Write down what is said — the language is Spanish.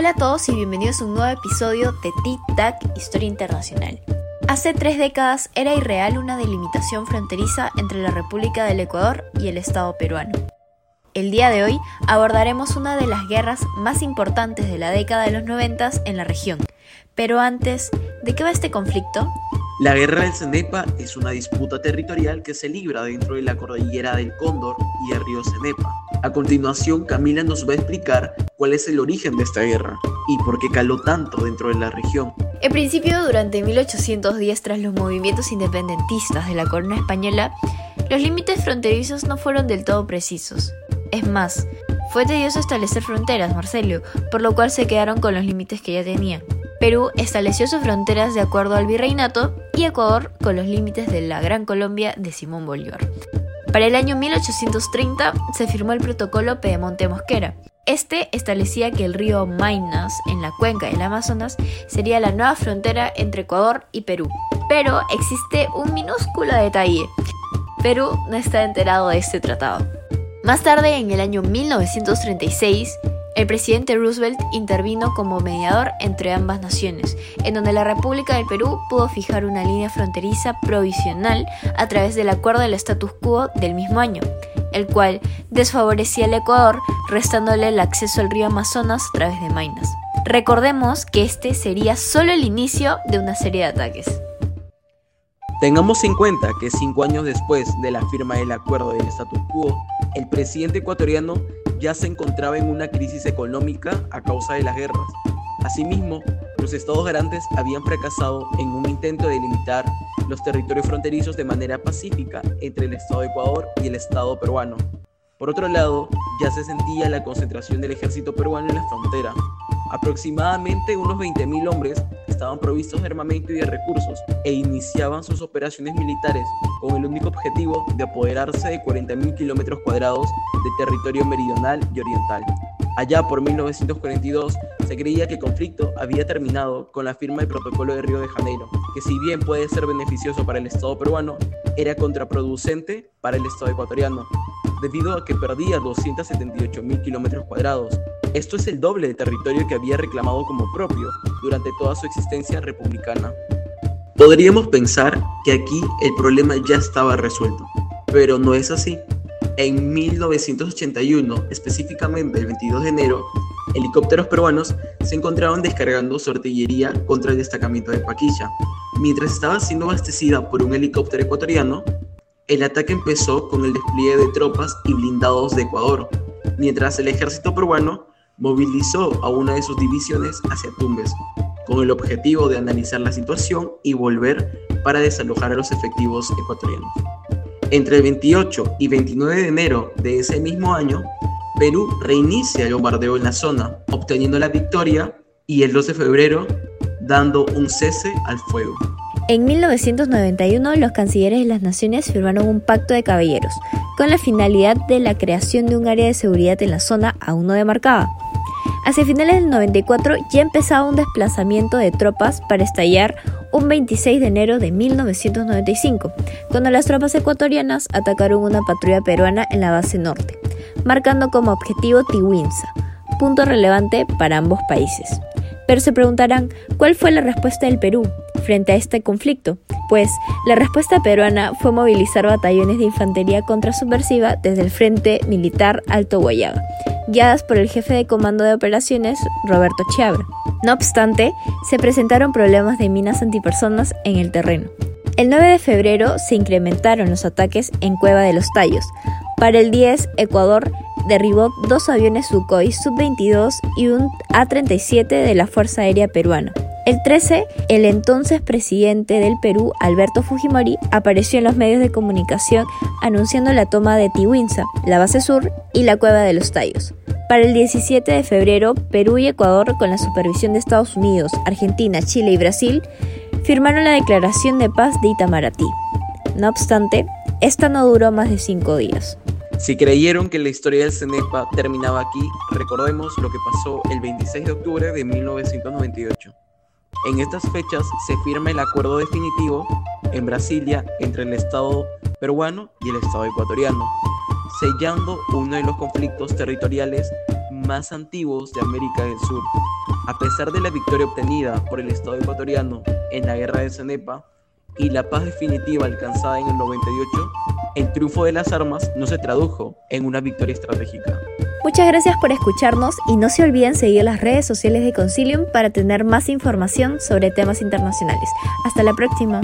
Hola a todos y bienvenidos a un nuevo episodio de Tic Tac Historia Internacional. Hace tres décadas era irreal una delimitación fronteriza entre la República del Ecuador y el Estado peruano. El día de hoy abordaremos una de las guerras más importantes de la década de los 90 en la región. Pero antes, ¿de qué va este conflicto? La guerra del Cenepa es una disputa territorial que se libra dentro de la cordillera del Cóndor y el río Cenepa. A continuación, Camila nos va a explicar cuál es el origen de esta guerra y por qué caló tanto dentro de la región. En principio, durante 1810, tras los movimientos independentistas de la corona española, los límites fronterizos no fueron del todo precisos. Es más, fue tedioso establecer fronteras, Marcelio, por lo cual se quedaron con los límites que ya tenían. Perú estableció sus fronteras de acuerdo al virreinato y Ecuador con los límites de la Gran Colombia de Simón Bolívar. Para el año 1830 se firmó el protocolo Pedemonte Mosquera. Este establecía que el río Mainas, en la cuenca del Amazonas, sería la nueva frontera entre Ecuador y Perú. Pero existe un minúsculo detalle. Perú no está enterado de este tratado. Más tarde, en el año 1936, el presidente Roosevelt intervino como mediador entre ambas naciones, en donde la República del Perú pudo fijar una línea fronteriza provisional a través del acuerdo del status quo del mismo año, el cual desfavorecía al Ecuador, restándole el acceso al río Amazonas a través de Mainas. Recordemos que este sería solo el inicio de una serie de ataques. Tengamos en cuenta que cinco años después de la firma del acuerdo del status quo, el presidente ecuatoriano ya se encontraba en una crisis económica a causa de las guerras. Asimismo, los estados garantes habían fracasado en un intento de limitar los territorios fronterizos de manera pacífica entre el Estado de Ecuador y el Estado peruano. Por otro lado, ya se sentía la concentración del ejército peruano en la frontera. Aproximadamente unos 20.000 hombres estaban provistos de armamento y de recursos e iniciaban sus operaciones militares con el único objetivo de apoderarse de 40.000 kilómetros cuadrados de territorio meridional y oriental. Allá por 1942 se creía que el conflicto había terminado con la firma del Protocolo de Río de Janeiro, que si bien puede ser beneficioso para el Estado peruano, era contraproducente para el Estado ecuatoriano, debido a que perdía 278.000 kilómetros cuadrados. Esto es el doble de territorio que había reclamado como propio durante toda su existencia republicana. Podríamos pensar que aquí el problema ya estaba resuelto, pero no es así. En 1981, específicamente el 22 de enero, helicópteros peruanos se encontraban descargando su artillería contra el destacamento de Paquilla. Mientras estaba siendo abastecida por un helicóptero ecuatoriano, el ataque empezó con el despliegue de tropas y blindados de Ecuador, mientras el ejército peruano movilizó a una de sus divisiones hacia Tumbes, con el objetivo de analizar la situación y volver para desalojar a los efectivos ecuatorianos. Entre el 28 y 29 de enero de ese mismo año, Perú reinicia el bombardeo en la zona, obteniendo la victoria y el 12 de febrero dando un cese al fuego. En 1991 los cancilleres de las naciones firmaron un pacto de caballeros, con la finalidad de la creación de un área de seguridad en la zona aún no demarcada. Hacia finales del 94 ya empezaba un desplazamiento de tropas para estallar un 26 de enero de 1995, cuando las tropas ecuatorianas atacaron una patrulla peruana en la base norte, marcando como objetivo Tiwinsa, punto relevante para ambos países. Pero se preguntarán, ¿cuál fue la respuesta del Perú frente a este conflicto? Pues la respuesta peruana fue movilizar batallones de infantería contrasubversiva desde el Frente Militar Alto Guayaba, guiadas por el jefe de comando de operaciones, Roberto Chiabra. No obstante, se presentaron problemas de minas antipersonas en el terreno. El 9 de febrero se incrementaron los ataques en Cueva de los Tallos. Para el 10, Ecuador derribó dos aviones Sukhoi Sub-22 y un A-37 de la Fuerza Aérea Peruana. El 13, el entonces presidente del Perú, Alberto Fujimori, apareció en los medios de comunicación anunciando la toma de Tiwinsa, la base sur y la cueva de los Tallos. Para el 17 de febrero, Perú y Ecuador, con la supervisión de Estados Unidos, Argentina, Chile y Brasil, firmaron la declaración de paz de Itamaraty. No obstante, esta no duró más de cinco días. Si creyeron que la historia del CENEPA terminaba aquí, recordemos lo que pasó el 26 de octubre de 1998. En estas fechas se firma el acuerdo definitivo en Brasilia entre el Estado peruano y el Estado ecuatoriano, sellando uno de los conflictos territoriales más antiguos de América del Sur. A pesar de la victoria obtenida por el Estado ecuatoriano en la guerra de Cenepa y la paz definitiva alcanzada en el 98, el triunfo de las armas no se tradujo en una victoria estratégica. Muchas gracias por escucharnos y no se olviden seguir las redes sociales de Concilium para tener más información sobre temas internacionales. Hasta la próxima.